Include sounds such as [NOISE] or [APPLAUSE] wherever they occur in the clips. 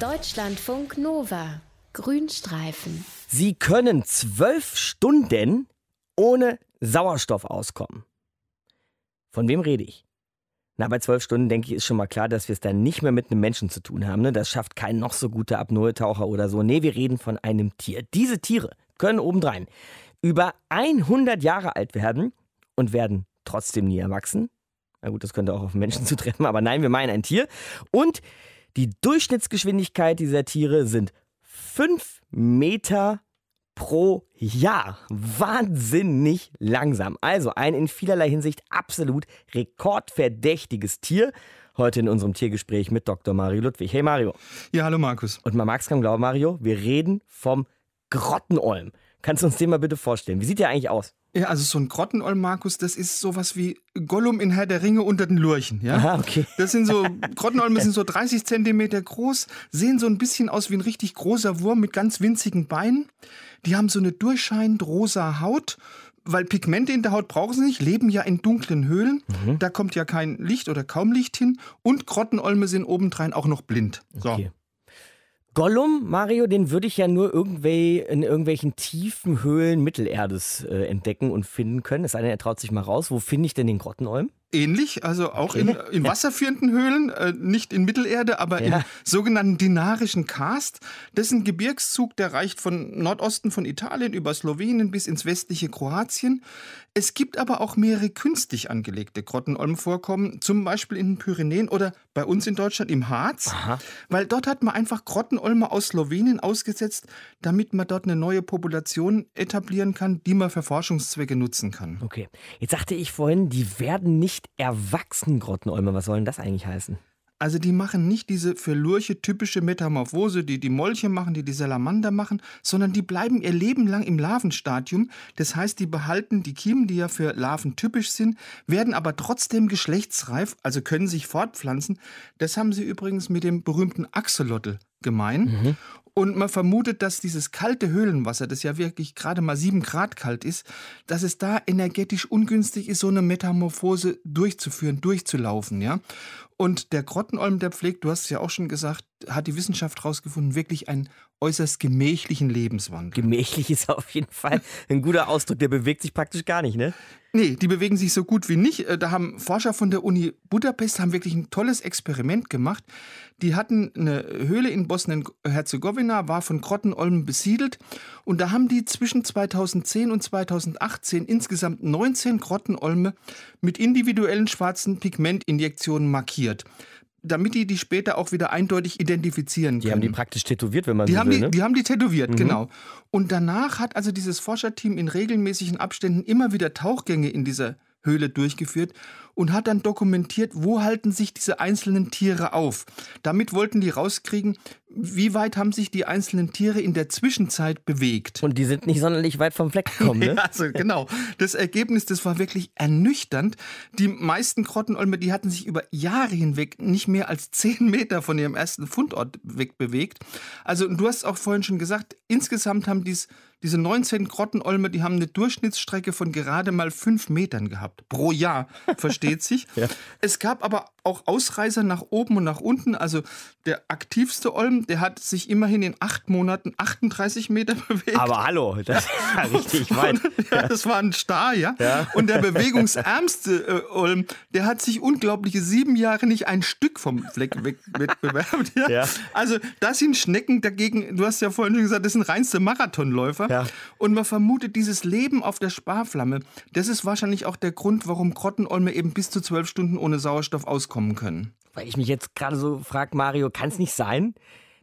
Deutschlandfunk Nova. Grünstreifen. Sie können zwölf Stunden ohne Sauerstoff auskommen. Von wem rede ich? Na, bei zwölf Stunden denke ich, ist schon mal klar, dass wir es dann nicht mehr mit einem Menschen zu tun haben. Ne? Das schafft kein noch so guter Apnoe-Taucher oder so. Nee, wir reden von einem Tier. Diese Tiere können obendrein über 100 Jahre alt werden und werden trotzdem nie erwachsen. Na gut, das könnte auch auf Menschen [LAUGHS] zutreffen, aber nein, wir meinen ein Tier. Und die Durchschnittsgeschwindigkeit dieser Tiere sind 5 Meter pro Jahr. Wahnsinnig langsam. Also ein in vielerlei Hinsicht absolut rekordverdächtiges Tier. Heute in unserem Tiergespräch mit Dr. Mario Ludwig. Hey Mario. Ja, hallo Markus. Und man mag es kaum glauben, Mario, wir reden vom Grottenolm. Kannst du uns den mal bitte vorstellen? Wie sieht der eigentlich aus? Ja, also so ein Grottenolm, Markus, das ist sowas wie Gollum in Herr der Ringe unter den Lurchen. Ja? Aha, okay. Das sind so, [LAUGHS] Grottenolme sind so 30 Zentimeter groß, sehen so ein bisschen aus wie ein richtig großer Wurm mit ganz winzigen Beinen. Die haben so eine durchscheinend rosa Haut, weil Pigmente in der Haut brauchen sie nicht, leben ja in dunklen Höhlen. Mhm. Da kommt ja kein Licht oder kaum Licht hin. Und Grottenolme sind obendrein auch noch blind. So. Okay. Gollum, Mario, den würde ich ja nur irgendwie in irgendwelchen tiefen Höhlen Mittelerdes äh, entdecken und finden können. Es sei denn, er traut sich mal raus. Wo finde ich denn den Grottenolm? Ähnlich, also auch okay. in, in wasserführenden Höhlen, äh, nicht in Mittelerde, aber ja. im sogenannten dinarischen Karst. Das ist ein Gebirgszug, der reicht von Nordosten von Italien über Slowenien bis ins westliche Kroatien. Es gibt aber auch mehrere künstlich angelegte Grottenolmvorkommen, zum Beispiel in den Pyrenäen oder bei uns in Deutschland im Harz, Aha. weil dort hat man einfach Grottenolme aus Slowenien ausgesetzt, damit man dort eine neue Population etablieren kann, die man für Forschungszwecke nutzen kann. Okay, jetzt sagte ich vorhin, die werden nicht nicht erwachsenen Grottenolme. Was soll denn das eigentlich heißen? Also die machen nicht diese für Lurche typische Metamorphose, die die Molche machen, die die Salamander machen, sondern die bleiben ihr Leben lang im Larvenstadium. Das heißt, die behalten die Kiemen, die ja für Larven typisch sind, werden aber trotzdem geschlechtsreif, also können sich fortpflanzen. Das haben sie übrigens mit dem berühmten Axolotl gemein. Mhm. Und man vermutet, dass dieses kalte Höhlenwasser, das ja wirklich gerade mal sieben Grad kalt ist, dass es da energetisch ungünstig ist, so eine Metamorphose durchzuführen, durchzulaufen, ja. Und der Grottenolm, der pflegt, du hast es ja auch schon gesagt, hat die Wissenschaft herausgefunden, wirklich einen äußerst gemächlichen Lebenswandel. Gemächlich ist auf jeden Fall ein guter Ausdruck, der bewegt sich praktisch gar nicht, ne? Nee, die bewegen sich so gut wie nicht. Äh, da haben Forscher von der Uni Budapest haben wirklich ein tolles Experiment gemacht. Die hatten eine Höhle in Bosnien-Herzegowina, war von Grottenolmen besiedelt. Und da haben die zwischen 2010 und 2018 insgesamt 19 Grottenolme mit individuellen schwarzen Pigmentinjektionen markiert damit die die später auch wieder eindeutig identifizieren können. Die haben die praktisch tätowiert, wenn man die so haben will, die, ne? Die haben die tätowiert, mhm. genau. Und danach hat also dieses Forscherteam in regelmäßigen Abständen immer wieder Tauchgänge in dieser Höhle durchgeführt und hat dann dokumentiert, wo halten sich diese einzelnen Tiere auf. Damit wollten die rauskriegen, wie weit haben sich die einzelnen Tiere in der Zwischenzeit bewegt. Und die sind nicht sonderlich weit vom Fleck gekommen, [LAUGHS] ne? ja, also genau. Das Ergebnis, das war wirklich ernüchternd. Die meisten Grottenolme, die hatten sich über Jahre hinweg nicht mehr als zehn Meter von ihrem ersten Fundort wegbewegt. Also du hast auch vorhin schon gesagt, insgesamt haben dies diese 19 Grottenolme, die haben eine Durchschnittsstrecke von gerade mal fünf Metern gehabt. Pro Jahr, versteht sich. [LAUGHS] ja. Es gab aber auch Ausreißer nach oben und nach unten. Also der aktivste Olm, der hat sich immerhin in acht Monaten 38 Meter [LAUGHS] bewegt. Aber hallo, das [LAUGHS] war richtig weit. ja, das war ein Star, ja. ja. Und der bewegungsärmste äh, Olm, der hat sich unglaubliche sieben Jahre nicht ein Stück vom Fleck weg wettbewerbt. Ja? ja. Also das sind Schnecken dagegen, du hast ja vorhin schon gesagt, das sind reinste Marathonläufer. Ja. Und man vermutet, dieses Leben auf der Sparflamme, das ist wahrscheinlich auch der Grund, warum Grottenolme eben bis zu zwölf Stunden ohne Sauerstoff auskommen können. Weil ich mich jetzt gerade so frage, Mario, kann es nicht sein,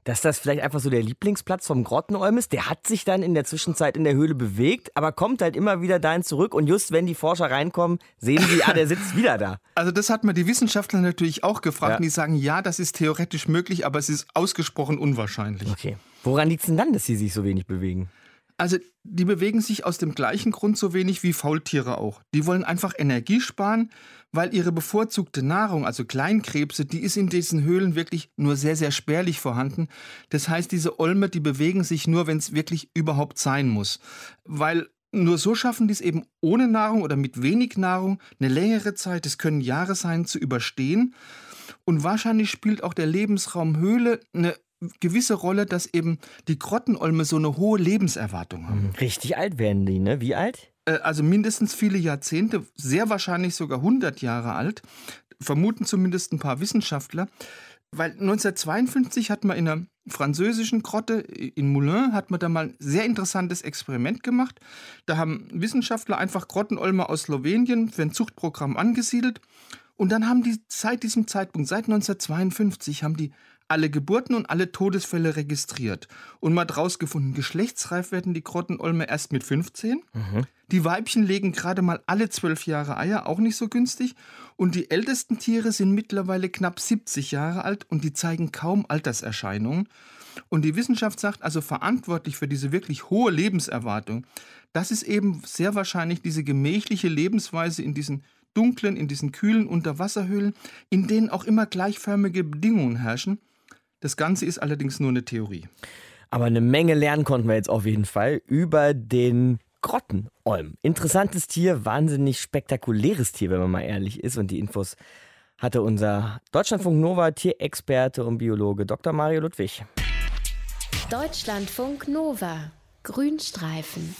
dass das vielleicht einfach so der Lieblingsplatz vom Grottenolm ist. Der hat sich dann in der Zwischenzeit in der Höhle bewegt, aber kommt halt immer wieder dahin zurück. Und just wenn die Forscher reinkommen, sehen sie, ah, der sitzt wieder da. [LAUGHS] Also das hat man die Wissenschaftler natürlich auch gefragt. Ja. Und die sagen, ja, das ist theoretisch möglich, aber es ist ausgesprochen unwahrscheinlich. Okay. Woran liegt es denn dann, dass sie sich so wenig bewegen? Also die bewegen sich aus dem gleichen Grund so wenig wie Faultiere auch. Die wollen einfach Energie sparen, weil ihre bevorzugte Nahrung, also Kleinkrebse, die ist in diesen Höhlen wirklich nur sehr, sehr spärlich vorhanden. Das heißt, diese Olme, die bewegen sich nur, wenn es wirklich überhaupt sein muss. Weil nur so schaffen die es eben ohne Nahrung oder mit wenig Nahrung eine längere Zeit, es können Jahre sein, zu überstehen. Und wahrscheinlich spielt auch der Lebensraum Höhle eine gewisse Rolle, dass eben die Grottenolme so eine hohe Lebenserwartung haben. Richtig alt werden die, ne? Wie alt? Äh, also mindestens viele Jahrzehnte, sehr wahrscheinlich sogar 100 Jahre alt, vermuten zumindest ein paar Wissenschaftler. Weil 1952 hat man in einer französischen Grotte in Moulins hat man da mal ein sehr interessantes Experiment gemacht. Da haben Wissenschaftler einfach Grottenolme aus Slowenien für ein Zuchtprogramm angesiedelt und dann haben die seit diesem Zeitpunkt, seit 1952, haben die alle Geburten und alle Todesfälle registriert und mal draus gefunden, geschlechtsreif werden die Grottenolme erst mit 15. Mhm. Die Weibchen legen gerade mal alle zwölf Jahre Eier, auch nicht so günstig. Und die ältesten Tiere sind mittlerweile knapp 70 Jahre alt und die zeigen kaum Alterserscheinungen. Und die Wissenschaft sagt also verantwortlich für diese wirklich hohe Lebenserwartung, das ist eben sehr wahrscheinlich diese gemächliche Lebensweise in diesen dunklen, in diesen kühlen Unterwasserhöhlen, in denen auch immer gleichförmige Bedingungen herrschen. Das Ganze ist allerdings nur eine Theorie. Aber eine Menge lernen konnten wir jetzt auf jeden Fall über den Grottenolm. Interessantes Tier, wahnsinnig spektakuläres Tier, wenn man mal ehrlich ist. Und die Infos hatte unser Deutschlandfunk Nova Tierexperte und Biologe Dr. Mario Ludwig. Deutschlandfunk Nova Grünstreifen.